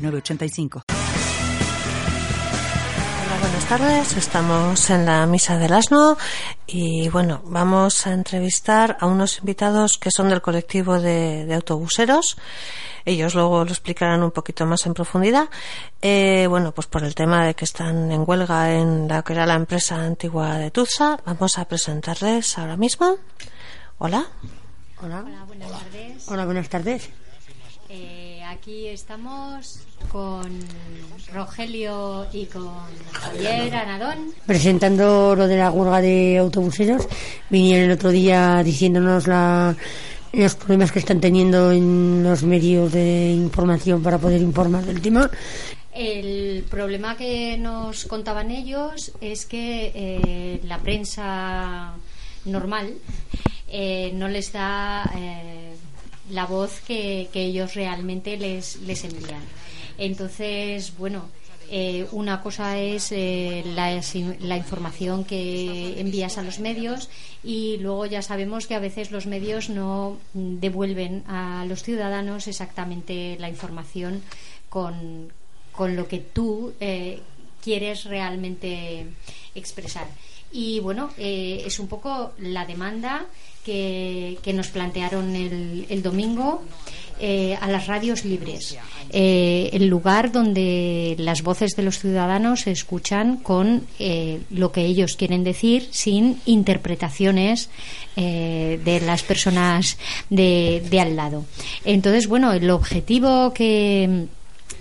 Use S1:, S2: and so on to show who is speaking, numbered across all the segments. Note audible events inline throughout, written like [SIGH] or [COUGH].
S1: 985.
S2: Hola, buenas tardes. Estamos en la Misa del Asno y bueno, vamos a entrevistar a unos invitados que son del colectivo de, autobuseros. Ellos luego lo explicarán un poquito más en profundidad. Eh, bueno, pues por el tema de que están en huelga en la que era la empresa antigua de Tuza, vamos a presentarles ahora mismo. Hola.
S3: Hola. Hola, buenas tardes. Hola, buenas tardes.
S4: Eh, aquí estamos con Rogelio y con Javier Anadón.
S3: Presentando lo de la huelga de autobuseros, vinieron el otro día diciéndonos la, los problemas que están teniendo en los medios de información para poder informar del tema.
S4: El problema que nos contaban ellos es que eh, la prensa normal eh, no les da la voz que, ellos realmente les, les envían. Entonces, bueno, eh, una cosa es eh, la, la, información que envías a los medios y luego ya sabemos que a veces los medios no devuelven a los ciudadanos exactamente la información con, con lo que tú eh, quieres realmente expresar. Y bueno, es un poco la demanda que, nos plantearon el, el domingo eh, a las radios libres, eh, el lugar donde las voces de los ciudadanos se escuchan con eh, lo que ellos quieren decir sin interpretaciones de las personas de, de al lado. Entonces, bueno, el objetivo que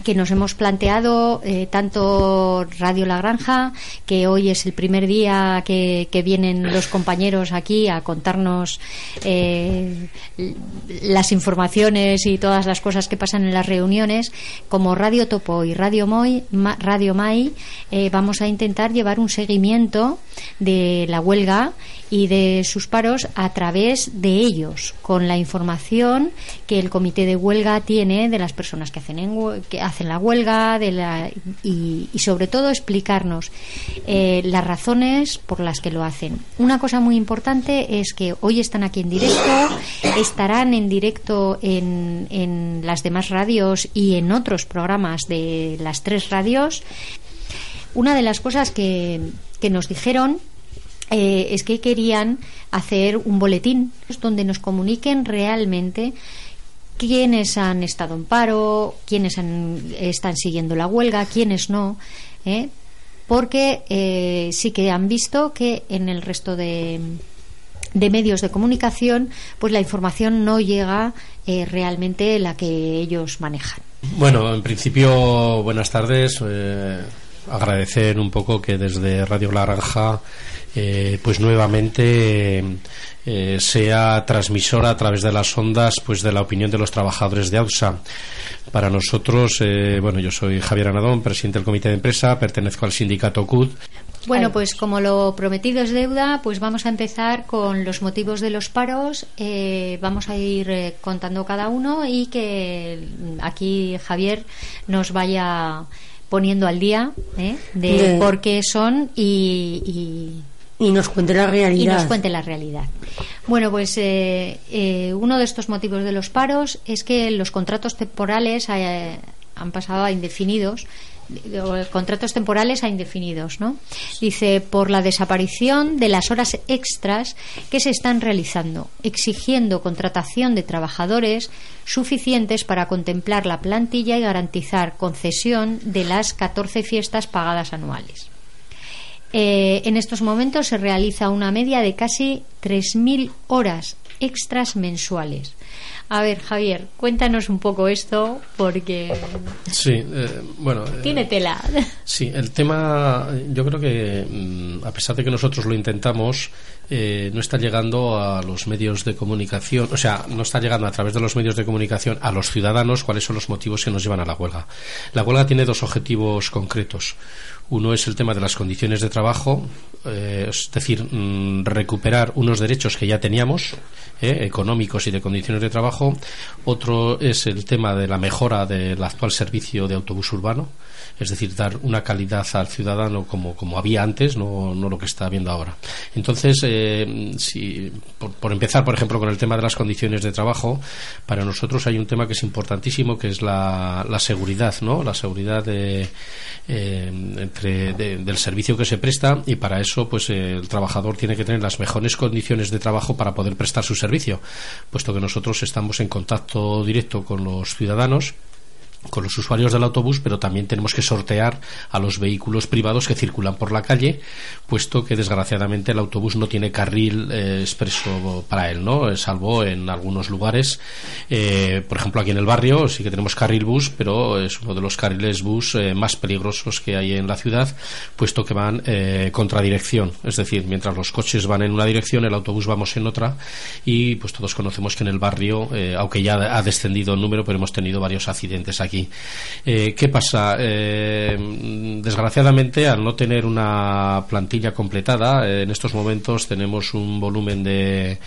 S4: que nos hemos planteado eh, tanto Radio La Granja, que hoy es el primer día que, vienen los compañeros aquí a contarnos eh, las informaciones y todas las cosas que pasan en las reuniones, como Radio Topo y Radio, Moy, Radio Mai, eh, vamos a intentar llevar un seguimiento de la huelga y de sus paros a través de ellos, con la información que el comité de huelga tiene de las personas que hacen, que hacen la huelga de la, y, sobre todo explicarnos eh, las razones por las que lo hacen. Una cosa muy importante es que hoy están aquí en directo, estarán en directo en, en las demás radios y en otros programas de las tres radios. Una de las cosas que, que nos dijeron eh, es que querían hacer un boletín donde nos comuniquen realmente quiénes han estado en paro, quiénes están siguiendo la huelga, quiénes no, ¿eh? porque eh, sí que han visto que en el resto de, de medios de comunicación, pues la información no llega realmente la que ellos manejan.
S5: Bueno, en principio, buenas tardes. agradecer un poco que desde Radio Laranja eh, pues nuevamente eh, sea transmisora a través de las ondas pues de la opinión de los trabajadores de AUSA. Para nosotros, eh, bueno, yo soy Javier Anadón, presidente del comité de empresa, pertenezco al sindicato CUD.
S4: Bueno, pues como lo prometido es deuda, pues vamos a empezar con los motivos de los paros. vamos a ir contando cada uno y que aquí Javier nos vaya poniendo al día de, por qué son y
S3: y nos cuente la realidad.
S4: Y nos cuente la realidad. Bueno, pues eh, eh, uno de estos motivos de los paros es que los contratos temporales eh, han pasado a indefinidos contratos temporales a indefinidos, ¿no? Dice por la desaparición de las horas extras que se están realizando, exigiendo contratación de trabajadores suficientes para contemplar la plantilla y garantizar concesión de las 14 fiestas pagadas anuales. Eh, en estos momentos se realiza una media de casi 3.000 horas extras mensuales, A ver, Javier, cuéntanos un poco esto porque
S5: Sí, eh, bueno. eh,
S4: tiene tela. [LAUGHS]
S5: Sí, el tema, yo creo que mm, a pesar de que nosotros lo intentamos, eh, no está llegando a los medios de comunicación, o sea, no está llegando a través de los medios de comunicación a los ciudadanos cuáles son los motivos que nos llevan a la huelga. La huelga tiene dos objetivos concretos. Uno es el tema de las condiciones de trabajo, eh, es decir, mm, recuperar unos derechos que ya teníamos, eh, económicos y de condiciones de trabajo. Otro es el tema de la mejora del actual servicio de autobús urbano, es decir, dar una calidad al ciudadano como, como había antes, no, no lo que está habiendo ahora. Entonces, eh, si, por, por empezar, por ejemplo, con el tema de las condiciones de trabajo, para nosotros hay un tema que es importantísimo, que es la, la seguridad, ¿no? La seguridad de, eh, entre, de- del servicio que se presta y para eso, pues el trabajador tiene que tener las mejores condiciones de trabajo para poder prestar su servicio, puesto que nosotros estamos en contacto directo con los ciudadanos con los usuarios del autobús, pero también tenemos que sortear a los vehículos privados que circulan por la calle, puesto que desgraciadamente el autobús no tiene carril eh, expreso para él, ¿no? Eh, Salvo en algunos lugares, eh, por ejemplo aquí en el barrio sí que tenemos carril bus, pero es uno de los carriles bus eh, más peligrosos que hay en la ciudad, puesto que van eh, contradirección, es decir, mientras los coches van en una dirección, el autobús vamos en otra, y pues todos conocemos que en el barrio, aunque ya ha descendido el número, pero hemos tenido varios accidentes aquí. Eh, ¿Qué pasa? Eh, desgraciadamente, al no tener una plantilla completada, eh, en estos momentos tenemos un volumen de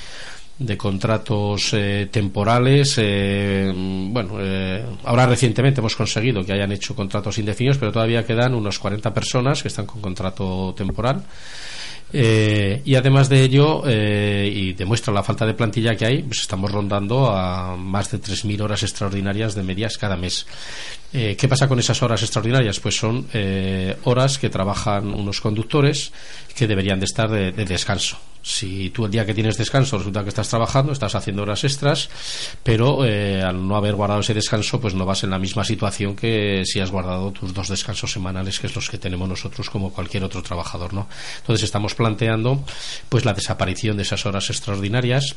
S5: de contratos eh, temporales. eh, bueno, eh, ahora recientemente hemos conseguido que hayan hecho contratos indefinidos, pero todavía quedan unos 40 personas que están con contrato temporal. Eh, y además de ello, eh, y demuestra la falta de plantilla que hay, pues estamos rondando a más de 3.000 horas extraordinarias de medias cada mes. Eh, ¿Qué pasa con esas horas extraordinarias? Pues son eh, horas que trabajan unos conductores que deberían de estar de, de descanso. Si tú el día que tienes descanso resulta que estás trabajando, estás haciendo horas extras, pero eh, al no haber guardado ese descanso, pues no vas en la misma situación que si has guardado tus dos descansos semanales, que es los que tenemos nosotros como cualquier otro trabajador, ¿no? Entonces estamos planteando, pues la desaparición de esas horas extraordinarias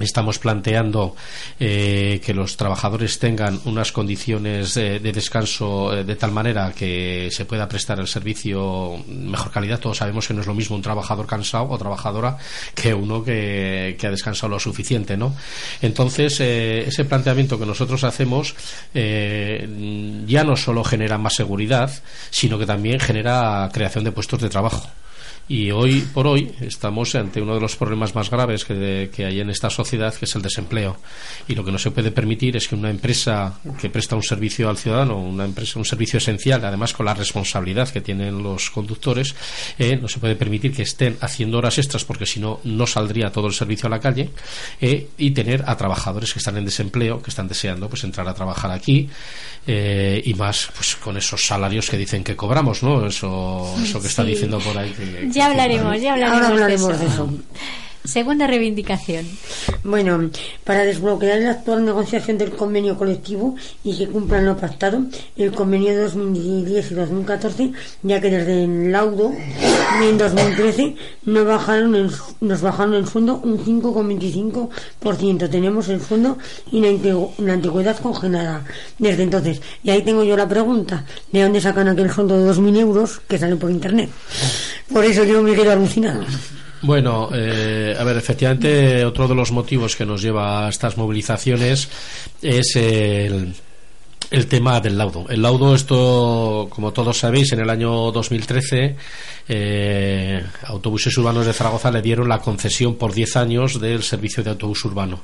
S5: Estamos planteando eh, que los trabajadores tengan unas condiciones eh, de descanso eh, de tal manera que se pueda prestar el servicio mejor calidad. Todos sabemos que no es lo mismo un trabajador cansado o trabajadora que uno que, que ha descansado lo suficiente, ¿no? Entonces, eh, ese planteamiento que nosotros hacemos ya no solo genera más seguridad, sino que también genera creación de puestos de trabajo. Y hoy por hoy estamos ante uno de los problemas más graves que, que, hay en esta sociedad, que es el desempleo. Y lo que no se puede permitir es que una empresa que presta un servicio al ciudadano, una empresa, un servicio esencial, además con la responsabilidad que tienen los conductores, eh, no se puede permitir que estén haciendo horas extras porque si no, no saldría todo el servicio a la calle eh, y tener a trabajadores que están en desempleo, que están deseando pues entrar a trabajar aquí eh, y más pues con esos salarios que dicen que cobramos, ¿no? Eso, eso que está
S4: Sí.
S5: diciendo por ahí. que-
S4: Ya hablaremos, ya hablaremos,
S3: Ahora hablaremos
S4: de
S3: de
S4: eso. Segunda reivindicación.
S3: Bueno, para desbloquear la actual negociación del convenio colectivo y que cumplan lo pactado, el convenio de 2010 y 2014, ya que desde el laudo en 2013 nos bajaron el, nos bajaron el sueldo un 5,25%. Tenemos el sueldo y la, antigüedad congelada desde entonces. Y ahí tengo yo la pregunta, ¿de dónde sacan aquel sueldo de 2.000 euros que sale por internet? Por eso yo me quedo alucinado.
S5: Bueno, eh, a ver, efectivamente, otro de los motivos que nos lleva a estas movilizaciones es el, el tema del laudo. El laudo, esto, como todos sabéis, en el año 2013, eh, Autobuses Urbanos de Zaragoza le dieron la concesión por 10 años del servicio de autobús urbano.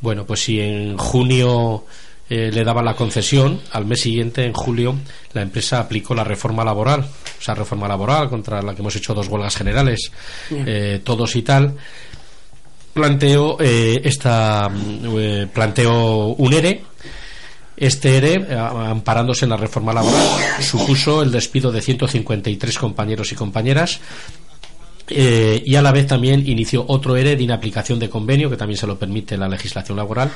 S5: Bueno, pues si en junio eh, le daban la concesión, al mes siguiente, en julio, la empresa aplicó la reforma laboral, esa reforma laboral contra la que hemos hecho dos huelgas generales, eh, todos y tal. Planteó eh, esta mm, planteó un ERE. Este ERE, amparándose en la reforma laboral, supuso el despido de 153 compañeros y compañeras eh, y a la vez también inició otro ERE de inaplicación de convenio, que también se lo permite la legislación laboral,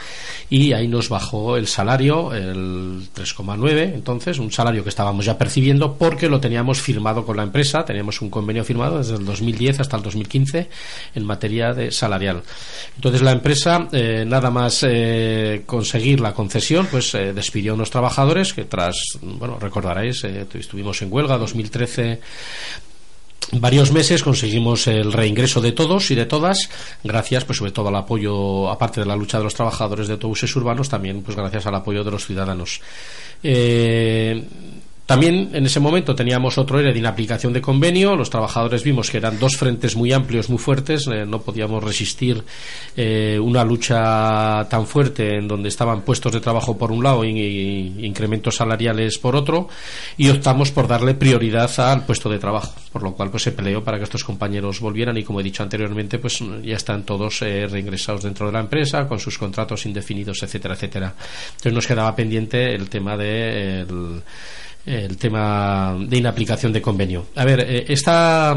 S5: y ahí nos bajó el salario, el 3,9, entonces, un salario que estábamos ya percibiendo porque lo teníamos firmado con la empresa, teníamos un convenio firmado desde el 2010 hasta el 2015 en materia de salarial. Entonces, la empresa, eh, nada más eh, conseguir la concesión, pues despidió a unos trabajadores que tras, bueno, recordaréis, estuvimos en huelga 2013 varios meses conseguimos el reingreso de todos y de todas gracias pues sobre todo al apoyo aparte de la lucha de los trabajadores de autobuses urbanos también pues gracias al apoyo de los ciudadanos. Eh, también en ese momento teníamos otro ERE de inaplicación de convenio. Los trabajadores vimos que eran dos frentes muy amplios, muy fuertes. Eh, no podíamos resistir eh, una lucha tan fuerte en donde estaban puestos de trabajo por un lado y, incrementos salariales por otro. Y optamos por darle prioridad al puesto de trabajo. Por lo cual pues se peleó para que estos compañeros volvieran y como he dicho anteriormente pues ya están todos eh, reingresados dentro de la empresa con sus contratos indefinidos, etcétera, etcétera. Entonces nos quedaba pendiente el tema de el tema de inaplicación de convenio. A ver, eh, esta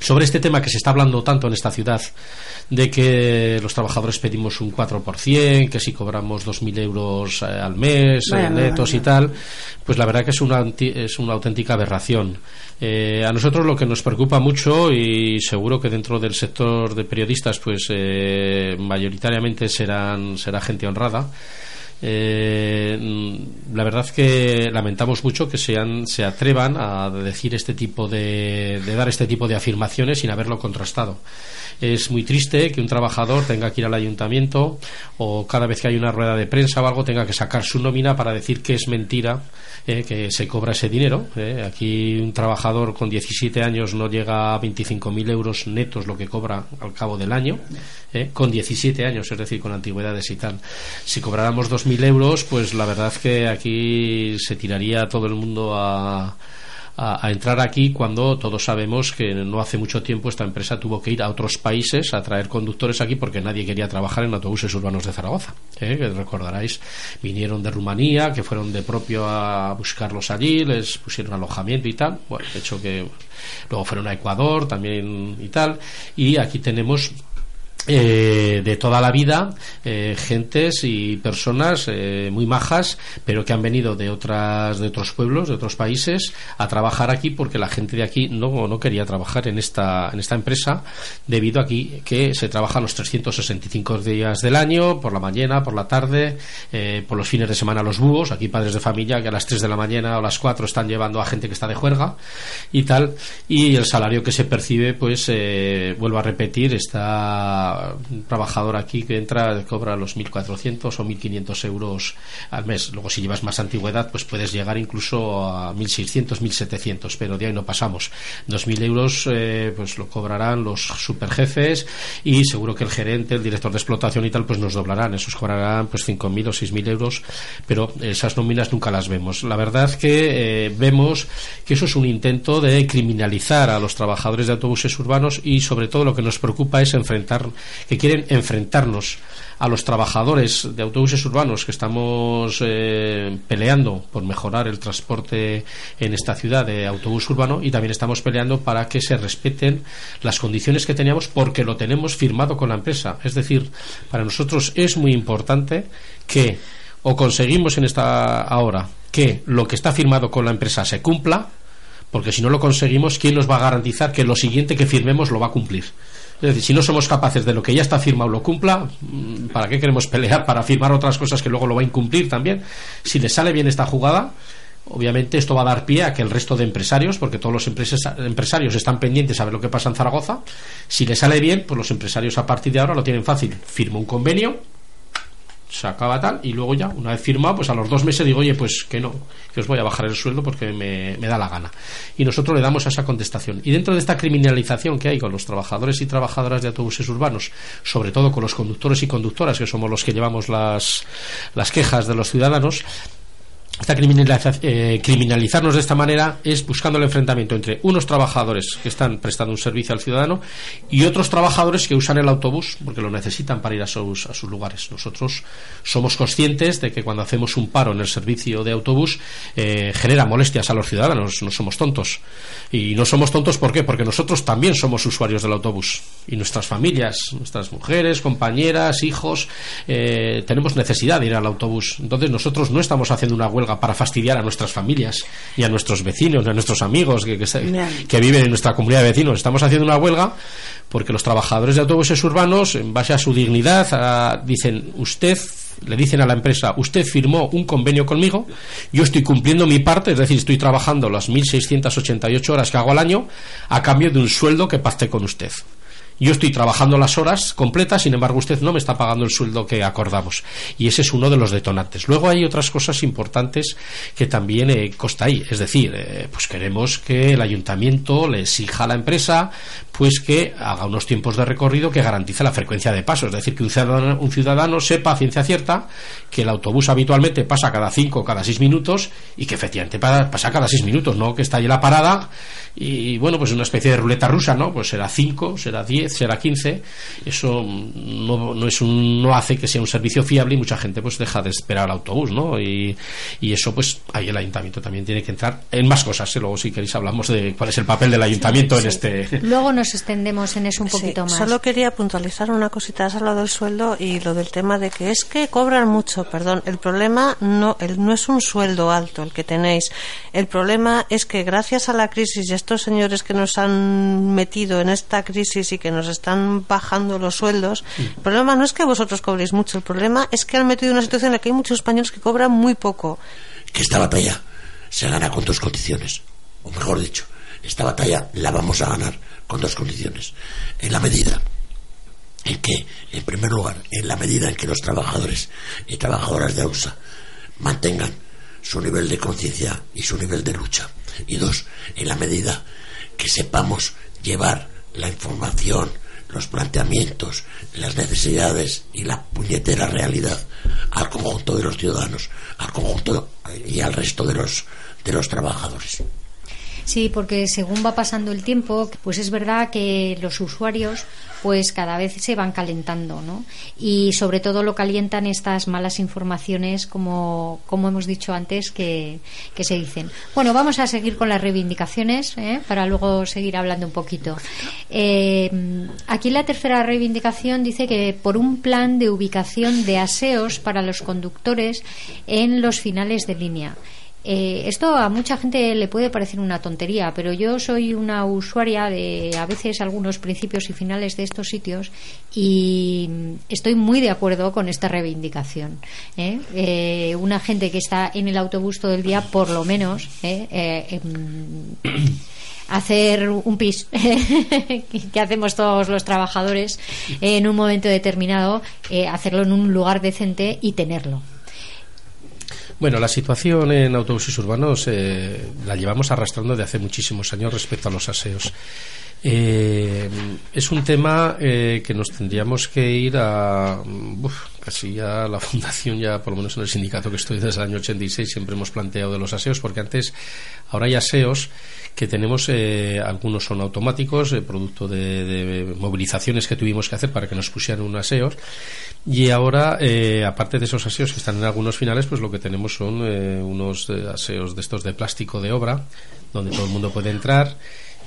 S5: sobre este tema que se está hablando tanto en esta ciudad, de que los trabajadores pedimos un 4%, que si cobramos 2.000 euros eh, al mes, eh, netos y tal, pues la verdad que es una, es una auténtica aberración. a nosotros lo que nos preocupa mucho, y seguro que dentro del sector de periodistas, pues mayoritariamente serán, será gente honrada, eh, la verdad que lamentamos mucho que sean, se atrevan a decir este tipo de, de dar este tipo de afirmaciones sin haberlo contrastado. Es muy triste que un trabajador tenga que ir al ayuntamiento o cada vez que hay una rueda de prensa o algo tenga que sacar su nómina para decir que es mentira eh, que se cobra ese dinero. Eh. Aquí un trabajador con 17 años no llega a 25.000 euros netos lo que cobra al cabo del año, eh, con 17 años, es decir, con antigüedades y tal. Si cobráramos 2.000 euros, pues la verdad que aquí se tiraría todo el mundo a a, entrar aquí cuando todos sabemos que no hace mucho tiempo esta empresa tuvo que ir a otros países a traer conductores aquí porque nadie quería trabajar en autobuses urbanos de Zaragoza. ¿eh? Que recordaréis, vinieron de Rumanía, que fueron de propio a buscarlos allí, les pusieron alojamiento y tal. Bueno, de hecho que luego fueron a Ecuador también y tal. Y aquí tenemos eh, de toda la vida, eh, gentes y personas eh, muy majas, pero que han venido de otras de otros pueblos, de otros países, a trabajar aquí porque la gente de aquí no, no quería trabajar en esta en esta empresa debido a aquí que se trabaja los 365 días del año, por la mañana, por la tarde, por los fines de semana los búhos, aquí padres de familia que a las 3 de la mañana o las 4 están llevando a gente que está de juerga y tal, y el salario que se percibe, pues vuelvo a repetir, está un trabajador aquí que entra cobra los 1.400 o 1.500 euros al mes. Luego, si llevas más antigüedad, pues puedes llegar incluso a 1.600, 1.700, pero de ahí no pasamos. 2.000 euros eh, pues lo cobrarán los superjefes y seguro que el gerente, el director de explotación y tal, pues nos doblarán. Esos cobrarán pues 5.000 o 6.000 euros, pero esas nóminas nunca las vemos. La verdad que eh, vemos que eso es un intento de criminalizar a los trabajadores de autobuses urbanos y sobre todo lo que nos preocupa es enfrentar que quieren enfrentarnos a los trabajadores de autobuses urbanos que estamos eh, peleando por mejorar el transporte en esta ciudad de autobús urbano y también estamos peleando para que se respeten las condiciones que teníamos porque lo tenemos firmado con la empresa. Es decir, para nosotros es muy importante que o conseguimos en esta ahora que lo que está firmado con la empresa se cumpla, porque si no lo conseguimos, ¿quién nos va a garantizar que lo siguiente que firmemos lo va a cumplir? Es decir, si no somos capaces de lo que ya está firmado lo cumpla, mm, ¿para qué queremos pelear? Para firmar otras cosas que luego lo va a incumplir también. Si le sale bien esta jugada, obviamente esto va a dar pie a que el resto de empresarios, porque todos los empresarios están pendientes a ver lo que pasa en Zaragoza, si le sale bien, pues los empresarios a partir de ahora lo tienen fácil. Firma un convenio, se acaba tal y luego ya, una vez firmado, pues a los dos meses digo, oye, pues que no, que os voy a bajar el sueldo porque me, da la gana. Y nosotros le damos esa contestación. Y dentro de esta criminalización que hay con los trabajadores y trabajadoras de autobuses urbanos, sobre todo con los conductores y conductoras, que somos los que llevamos las, las quejas de los ciudadanos, esta eh, criminalizarnos de esta manera es buscando el enfrentamiento entre unos trabajadores que están prestando un servicio al ciudadano y otros trabajadores que usan el autobús porque lo necesitan para ir a sus, a sus lugares. Nosotros somos conscientes de que cuando hacemos un paro en el servicio de autobús eh, genera molestias a los ciudadanos, no somos tontos. Y no somos tontos ¿por qué? Porque nosotros también somos usuarios del autobús y nuestras familias, nuestras mujeres, compañeras, hijos, eh, tenemos necesidad de ir al autobús. Entonces nosotros no estamos haciendo una huelga para fastidiar a nuestras familias y a nuestros vecinos, a nuestros amigos que, que, viven en nuestra comunidad de vecinos. Estamos haciendo una huelga porque los trabajadores de autobuses urbanos, en base a su dignidad, dicen, usted le dicen a la empresa, usted firmó un convenio conmigo, yo estoy cumpliendo mi parte, es decir, estoy trabajando las 1.688 horas que hago al año a cambio de un sueldo que pacté con usted. Yo estoy trabajando las horas completas, sin embargo usted no me está pagando el sueldo que acordamos. Y ese es uno de los detonantes. Luego hay otras cosas importantes que también eh, consta ahí. Es decir, eh, pues queremos que el ayuntamiento le exija a la empresa pues que haga unos tiempos de recorrido que garantice la frecuencia de paso. Es decir, que un ciudadano, un ciudadano sepa a ciencia cierta que el autobús habitualmente pasa cada cinco o cada seis minutos y que efectivamente pasa cada seis minutos, no que está ahí la parada y bueno, pues una especie de ruleta rusa, ¿no? Pues será cinco, será será 15, eso no, no, es un, no hace que sea un servicio fiable y mucha gente pues deja de esperar al autobús, ¿no? Y, y eso pues ahí el ayuntamiento también tiene que entrar en más cosas. ¿eh? Luego si queréis hablamos de cuál es el papel del ayuntamiento en este...
S4: Luego nos extendemos en eso un poquito más.
S2: Solo quería puntualizar una cosita, has hablado del sueldo y lo del tema de que es que cobran mucho, perdón, el problema no, el, no es un sueldo alto el que tenéis, el problema es que gracias a la crisis y estos señores que nos han metido en esta crisis y que nos están bajando los sueldos, el problema no es que vosotros cobréis mucho, el problema es que han metido una situación en la que hay muchos españoles que cobran muy poco.
S6: Que esta batalla se gana con dos condiciones, o mejor dicho, esta batalla la vamos a ganar con dos condiciones. En la medida en que, en primer lugar, en la medida en que los trabajadores y trabajadoras de AUSA mantengan su nivel de conciencia y su nivel de lucha. Y dos, en la medida que sepamos llevar la información, los planteamientos, las necesidades y la puñetera realidad al conjunto de los ciudadanos, al conjunto y al resto de los de los trabajadores.
S4: Sí, porque según va pasando el tiempo, pues es verdad que los usuarios pues cada vez se van calentando, ¿no? Y sobre todo lo calientan estas malas informaciones, como, como hemos dicho antes, que, que se dicen. Bueno, vamos a seguir con las reivindicaciones, ¿eh? para luego seguir hablando un poquito. Eh, aquí la tercera reivindicación dice que por un plan de ubicación de aseos para los conductores en los finales de línea. Eh, esto a mucha gente le puede parecer una tontería, pero yo soy una usuaria de a veces algunos principios y finales de estos sitios y estoy muy de acuerdo con esta reivindicación. ¿eh? Eh, una gente que está en el autobús todo el día, por lo menos, em, [COUGHS] hacer un pis [LAUGHS] que hacemos todos los trabajadores en un momento determinado, hacerlo en un lugar decente y tenerlo.
S5: Bueno, la situación en autobuses urbanos eh, la llevamos arrastrando de hace muchísimos años respecto a los aseos. Eh, es un tema eh, que nos tendríamos que ir a casi ya la [LAUGHS] fundación ya por lo menos en el sindicato que estoy desde el año 86 siempre hemos planteado de los aseos porque antes ahora hay aseos que tenemos eh, algunos son automáticos producto de, movilizaciones que tuvimos que hacer para que nos pusieran un aseo y ahora aparte de esos aseos que están en algunos finales pues lo que tenemos son unos aseos de estos de plástico de obra donde todo el mundo puede entrar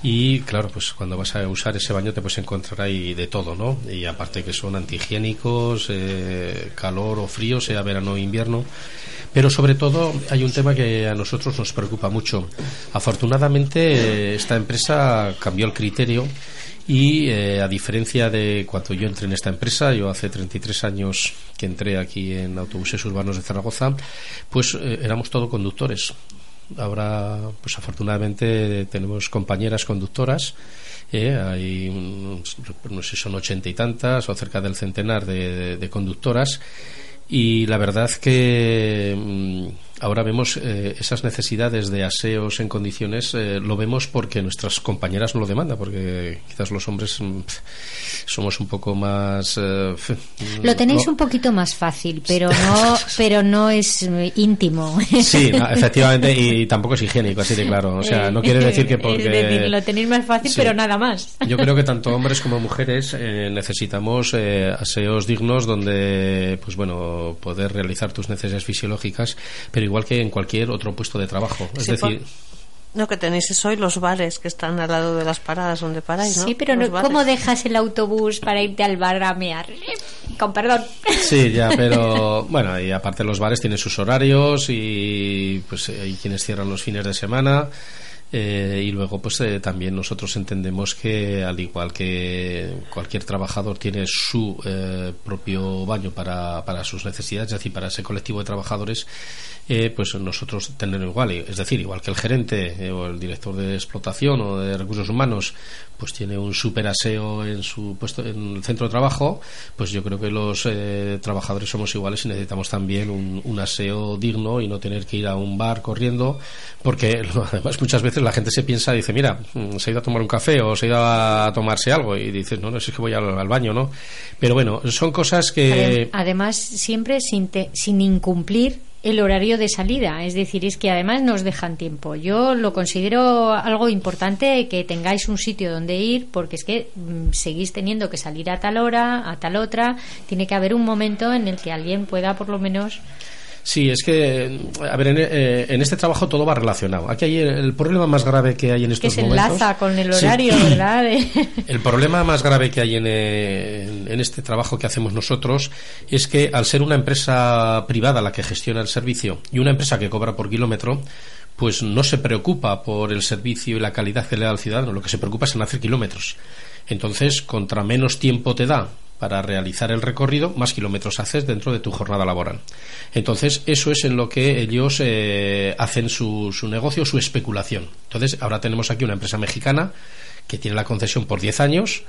S5: y claro, pues cuando vas a usar ese baño te puedes encontrar ahí de todo, ¿no? Y aparte que son antihigiénicos, eh, calor o frío, sea verano o invierno. Pero sobre todo hay un tema que a nosotros nos preocupa mucho. Afortunadamente esta empresa cambió el criterio y eh, a diferencia de cuando yo entré en esta empresa, yo hace 33 años que entré aquí en autobuses urbanos de Zaragoza, pues eh, éramos todos conductores. Ahora, pues afortunadamente tenemos compañeras conductoras. Eh, hay, no sé, son ochenta y tantas o cerca del centenar de, conductoras. Y la verdad que mm, ahora vemos eh, esas necesidades de aseos en condiciones, eh, lo vemos porque nuestras compañeras no lo demandan, porque quizás los hombres mm, somos un poco más. Eh,
S4: lo tenéis un poquito más fácil, pero no, [LAUGHS] pero no es íntimo.
S5: Sí, efectivamente, y tampoco es higiénico, así de claro. O sea, no quiere decir que [LAUGHS] porque.
S4: lo tenéis más fácil, pero nada más.
S5: Yo creo que tanto hombres como mujeres necesitamos aseos dignos donde, pues bueno, poder realizar tus necesidades fisiológicas, pero igual que en cualquier otro puesto de trabajo. Es decir.
S2: No, que tenéis eso y los bares que están al lado de las paradas donde paráis, ¿no?
S4: Sí, pero ¿cómo dejas el autobús para irte al bar a mear? Con perdón.
S5: Sí, ya, [LAUGHS] pero bueno, y aparte los bares tienen sus horarios y pues hay quienes cierran los fines de semana. Eh, y luego, pues eh, también nosotros entendemos que, al igual que cualquier trabajador tiene su eh, propio baño para, para sus necesidades, es decir, para ese colectivo de trabajadores, pues nosotros tenemos igual, es decir, igual que el gerente o el director de explotación o de recursos humanos, pues tiene un super aseo en su puesto en el centro de trabajo, pues yo creo que los trabajadores somos iguales y necesitamos también un, un aseo digno y no tener que ir a un bar corriendo, porque [LAUGHS] además muchas veces la gente se piensa, dice, mira, mm, se ha ido a tomar un café o se ha ido a tomarse algo y dices, no, no, es que voy al, baño, ¿no? Pero bueno, son cosas que...
S4: Además, siempre sin, sin incumplir el horario de salida, es decir, es que además nos dejan tiempo. Yo lo considero algo importante que tengáis un sitio donde ir, porque es que mm, seguís teniendo que salir a tal hora, a tal otra, tiene que haber un momento en el que alguien pueda por lo menos
S5: Sí, es que, a ver, en, eh, este trabajo todo va relacionado. Aquí hay el, problema más grave que hay en estos
S4: que
S5: se
S4: enlaza con el horario, ¿verdad? [LAUGHS]
S5: el problema más grave que hay en, en, este trabajo que hacemos nosotros es que al ser una empresa privada la que gestiona el servicio y una empresa que cobra por kilómetro, pues no se preocupa por el servicio y la calidad que le da al ciudadano, lo que se preocupa es en hacer kilómetros. Entonces, contra menos tiempo te da para realizar el recorrido, más kilómetros haces dentro de tu jornada laboral. Entonces, eso es en lo que ellos eh, hacen su, su negocio, su especulación. Entonces, ahora tenemos aquí una empresa mexicana que tiene la concesión por 10 años.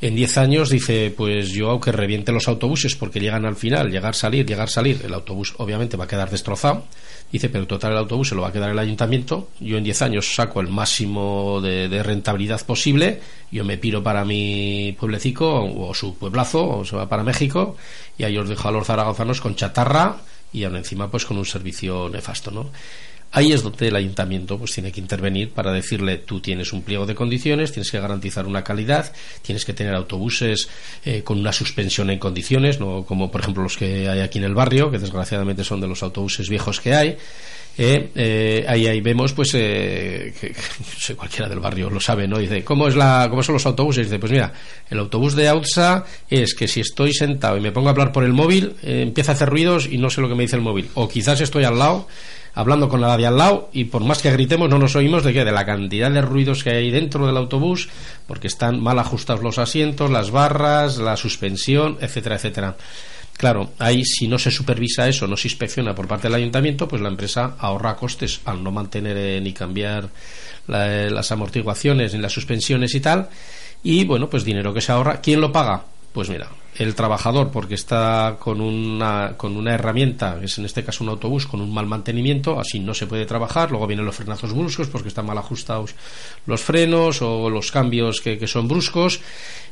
S5: En 10 años dice, pues yo aunque reviente los autobuses porque llegan al final, llegar, salir, llegar, salir, el autobús obviamente va a quedar destrozado Dice, pero total el autobús se lo va a quedar el ayuntamiento. Yo en 10 años saco el máximo de, rentabilidad posible. Yo me piro para mi pueblecico o, su pueblazo o se va para México y ahí os dejo a los zaragozanos con chatarra y aún encima pues con un servicio nefasto, ¿no? Ahí es donde el ayuntamiento pues tiene que intervenir para decirle tú tienes un pliego de condiciones, tienes que garantizar una calidad, tienes que tener autobuses eh, con una suspensión en condiciones, no como por ejemplo los que hay aquí en el barrio, que desgraciadamente son de los autobuses viejos que hay. Eh, eh, ahí, ahí vemos pues que, [LAUGHS] cualquiera del barrio lo sabe no dice cómo es la cómo son los autobuses dice pues mira el autobús de AUSA es que si estoy sentado y me pongo a hablar por el móvil empieza a hacer ruidos y no sé lo que me dice el móvil. O quizás estoy al lado hablando con la de al lado y por más que gritemos no nos oímos de que de la cantidad de ruidos que hay dentro del autobús porque están mal ajustados los asientos, las barras, la suspensión, etcétera, etcétera. Claro, ahí si no se supervisa eso, no se inspecciona por parte del ayuntamiento, pues la empresa ahorra costes al no mantener eh, ni cambiar eh, las amortiguaciones ni las suspensiones y tal. Y bueno, pues dinero que se ahorra, ¿quién lo paga? Pues mira, el trabajador porque está con una, con una herramienta, que es en este caso un autobús, con un mal mantenimiento, así no se puede trabajar. Luego vienen los frenazos bruscos porque están mal ajustados los frenos o los cambios que, son bruscos.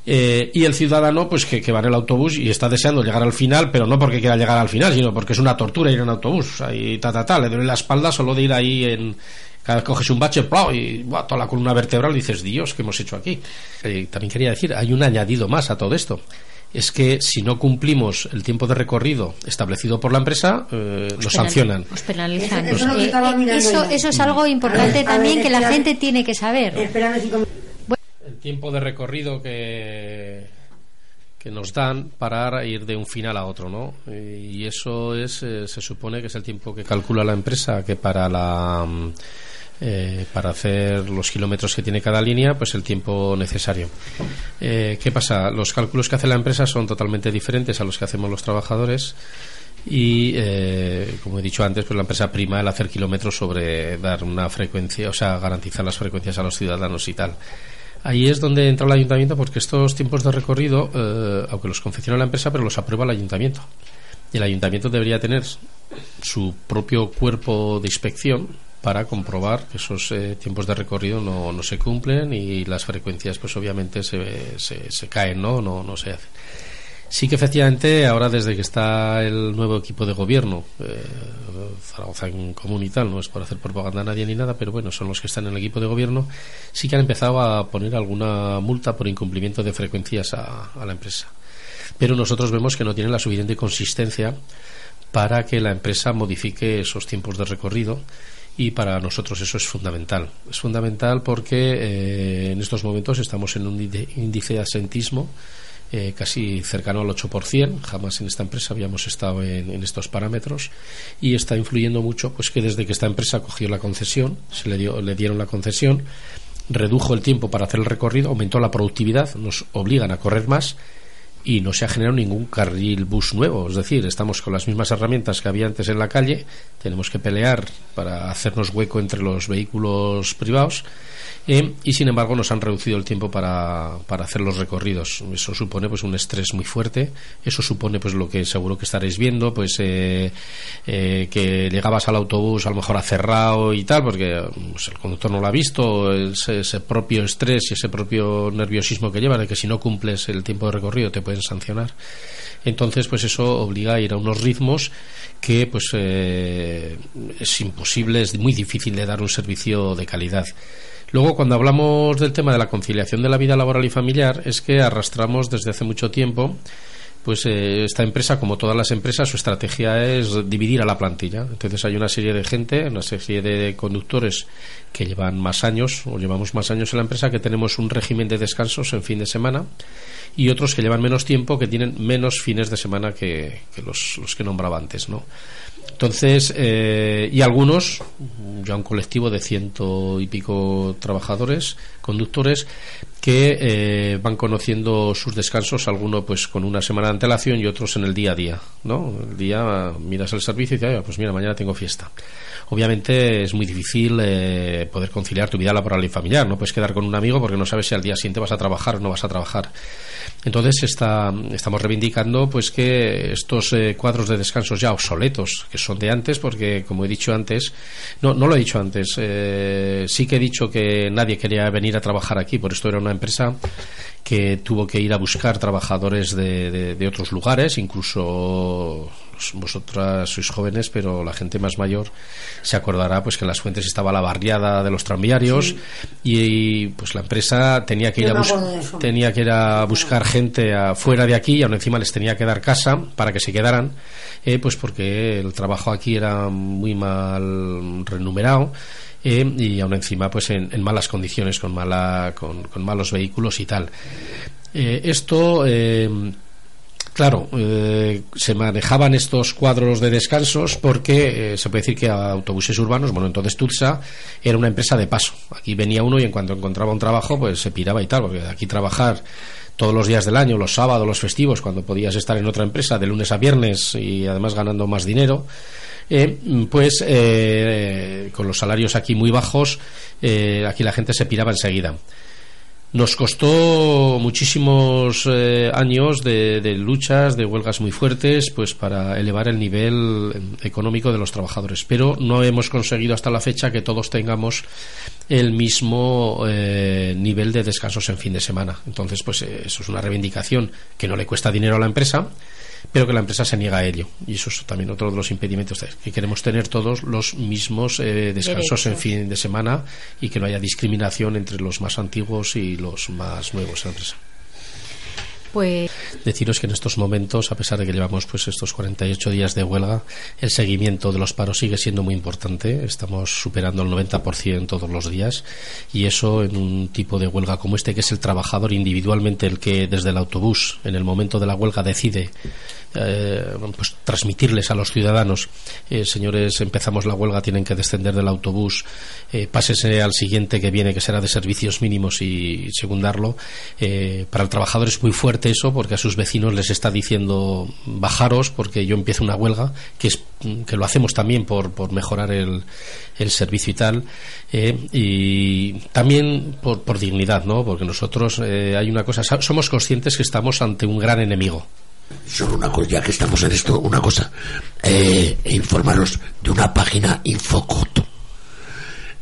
S5: Eh, y el ciudadano, pues que, va en el autobús y está deseando llegar al final, pero no porque quiera llegar al final, sino porque es una tortura ir en autobús. Ahí, ta, ta, ta, le duele la espalda solo de ir ahí en, cada vez coges un bache y toda la columna vertebral y dices, Dios, ¿qué hemos hecho aquí? Eh, también quería decir, hay un añadido más a todo esto. Es que si no cumplimos el tiempo de recorrido establecido por la empresa, eh, nos sancionan.
S4: Nos penalizan. Eso, eh, eso, es algo importante también que la gente tiene que saber.
S5: El tiempo de recorrido que, que nos dan para ir de un final a otro, ¿no? Y eso es, se supone que es el tiempo que calcula la empresa que para la eh, para hacer los kilómetros que tiene cada línea, pues el tiempo necesario. Eh, ¿Qué pasa? Los cálculos que hace la empresa son totalmente diferentes a los que hacemos los trabajadores y eh, como he dicho antes pues la empresa prima el hacer kilómetros sobre dar una frecuencia o sea garantizar las frecuencias a los ciudadanos y tal ahí es donde entra el ayuntamiento porque estos tiempos de recorrido aunque los confecciona la empresa pero los aprueba el ayuntamiento Y el ayuntamiento debería tener su propio cuerpo de inspección para comprobar que esos eh, tiempos de recorrido no, no, se cumplen y las frecuencias pues obviamente se, se, se caen, ¿no? No, no se hacen. Sí que efectivamente ahora desde que está el nuevo equipo de gobierno, eh, Zaragoza en común y tal, no es por hacer propaganda a nadie ni nada, pero bueno, son los que están en el equipo de gobierno, sí que han empezado a poner alguna multa por incumplimiento de frecuencias a, a la empresa. Pero nosotros vemos que no tienen la suficiente consistencia para que la empresa modifique esos tiempos de recorrido y para nosotros eso es fundamental. Es fundamental porque eh, en estos momentos estamos en un índice de asentismo eh, casi cercano al 8%. Jamás en esta empresa habíamos estado en, en, estos parámetros y está influyendo mucho pues que desde que esta empresa cogió la concesión, se le, dio, le dieron la concesión, redujo el tiempo para hacer el recorrido, aumentó la productividad, nos obligan a correr más y no se ha generado ningún carril bus nuevo. Es decir, estamos con las mismas herramientas que había antes en la calle, tenemos que pelear para hacernos hueco entre los vehículos privados eh, y sin embargo nos han reducido el tiempo para, para, hacer los recorridos. Eso supone pues un estrés muy fuerte, eso supone pues lo que seguro que estaréis viendo, pues eh, eh, que llegabas al autobús a lo mejor a cerrado y tal, porque pues, el conductor no lo ha visto, ese, ese propio estrés y ese propio nerviosismo que lleva de que si no cumples el tiempo de recorrido te pueden sancionar. Entonces, pues eso obliga a ir a unos ritmos que pues eh, es imposible, es muy difícil de dar un servicio de calidad. Luego, cuando hablamos del tema de la conciliación de la vida laboral y familiar, es que arrastramos desde hace mucho tiempo pues eh, esta empresa, como todas las empresas, su estrategia es dividir a la plantilla. Entonces hay una serie de gente, una serie de conductores que llevan más años o llevamos más años en la empresa, que tenemos un régimen de descansos en fin de semana y otros que llevan menos tiempo, que tienen menos fines de semana que, que los, los, que nombraba antes, ¿no? Entonces, eh, y algunos, ya un colectivo de ciento y pico trabajadores, conductores, que eh, van conociendo sus descansos, algunos pues con una semana de antelación y otros en el día a día, ¿no? El día miras el servicio y dices, pues mira, mañana tengo fiesta. Obviamente es muy difícil eh, poder conciliar tu vida laboral y familiar, no puedes quedar con un amigo porque no sabes si al día siguiente vas a trabajar o no vas a trabajar. Entonces está, estamos reivindicando pues que estos eh, cuadros de descansos ya obsoletos, que son de antes, porque como he dicho antes, no, no lo he dicho antes, eh, sí que he dicho que nadie quería venir a trabajar aquí, por esto era una empresa que tuvo que ir a buscar trabajadores de, de, de otros lugares, incluso vosotras sois jóvenes, pero la gente más mayor se acordará pues que en las fuentes estaba la barriada de los tranviarios sí. y, pues la empresa tenía que ir a tenía que ir a buscar gente fuera de aquí y aún encima les tenía que dar casa para que se quedaran, eh, pues porque el trabajo aquí era muy mal renumerado. Eh, y aún encima pues en, en malas condiciones con mala con, con, malos vehículos y tal eh, esto eh, Claro, eh, se manejaban estos cuadros de descansos porque eh, se puede decir que autobuses urbanos, bueno, entonces Tulsa era una empresa de paso. Aquí venía uno y en cuanto encontraba un trabajo, pues se piraba y tal, porque aquí trabajar todos los días del año, los sábados, los festivos, cuando podías estar en otra empresa de lunes a viernes y además ganando más dinero, eh, pues eh, con los salarios aquí muy bajos, eh, aquí la gente se piraba enseguida. Nos costó muchísimos eh, años de, de, luchas, de huelgas muy fuertes, pues para elevar el nivel económico de los trabajadores. Pero no hemos conseguido hasta la fecha que todos tengamos el mismo eh, nivel de descansos en fin de semana. Entonces, pues eh, eso es una reivindicación que no le cuesta dinero a la empresa, pero que la empresa se niega a ello. Y eso es también otro de los impedimentos, que queremos tener todos los mismos eh, descansos en fin de semana y que no haya discriminación entre los más antiguos y los más nuevos en la empresa.
S4: Pues...
S5: Deciros que en estos momentos, a pesar de que llevamos pues estos 48 días de huelga, el seguimiento de los paros sigue siendo muy importante. Estamos superando el 90% todos los días y eso en un tipo de huelga como este, que es el trabajador individualmente el que desde el autobús, en el momento de la huelga, decide eh, pues, transmitirles a los ciudadanos, eh, señores, empezamos la huelga, tienen que descender del autobús, eh, pásese al siguiente que viene, que será de servicios mínimos y, secundarlo. Eh, para el trabajador es muy fuerte eso porque a sus vecinos les está diciendo bajaros porque yo empiezo una huelga, que, es, que lo hacemos también por, por mejorar el, el servicio y tal, y también por, por dignidad, ¿no? Porque nosotros hay una cosa, somos conscientes que estamos ante un gran enemigo
S6: Solo una cosa, ya que estamos en esto, una cosa. Eh, informaros de una página Infocoto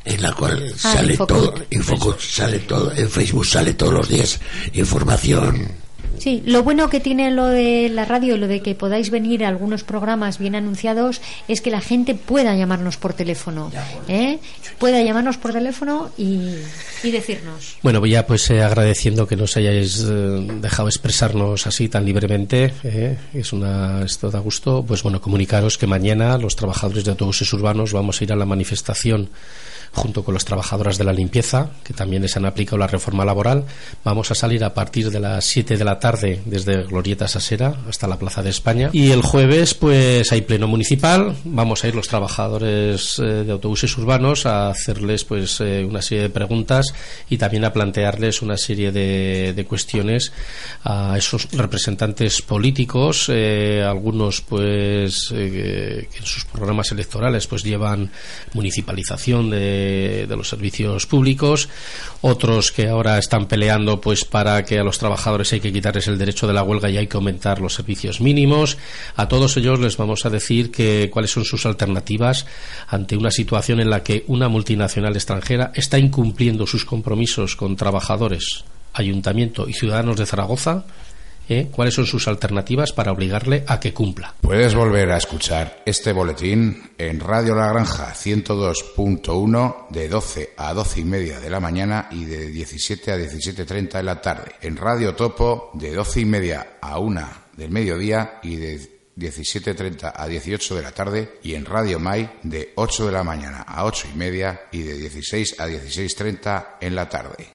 S6: en la cual
S4: Ah,
S6: sale todo, Infocut sale todo, en Facebook sale todos los días información.
S4: Sí, lo bueno que tiene lo de la radio y lo de que podáis venir a algunos programas bien anunciados es que la gente pueda llamarnos por teléfono, ¿eh? pueda llamarnos por teléfono y, y decirnos.
S5: Bueno, voy ya pues eh, agradeciendo que nos hayáis eh, dejado expresarnos así tan libremente, eh, es una esto da gusto. Pues bueno, comunicaros que mañana los trabajadores de autobuses urbanos vamos a ir a la manifestación junto con las trabajadoras de la limpieza, que también les han aplicado la reforma laboral. Vamos a salir a partir de las 7 de la tarde desde Glorieta Sasera hasta la Plaza de España. Y el jueves, pues hay pleno municipal. Vamos a ir los trabajadores eh, de autobuses urbanos a hacerles pues eh, una serie de preguntas y también a plantearles una serie de, de cuestiones a esos representantes políticos, eh, algunos pues que en sus programas electorales pues llevan municipalización de, los servicios públicos, otros que ahora están peleando pues para que a los trabajadores hay que quitarles el derecho de la huelga y hay que aumentar los servicios mínimos. A todos ellos les vamos a decir que cuáles son sus alternativas ante una situación en la que una multinacional extranjera está incumpliendo sus compromisos con trabajadores, ayuntamiento y ciudadanos de Zaragoza. ¿Eh? ¿Cuáles son sus alternativas para obligarle a que cumpla?
S7: Puedes volver a escuchar este boletín en Radio La Granja 102.1 de 12 a 12 y media de la mañana y de 17 a 17.30 de la tarde. En Radio Topo de 12 y media a 1 del mediodía y de 17.30 a 18 de la tarde y en Radio Mai de 8 de la mañana a 8 y media y de 16 a 16.30 en la tarde.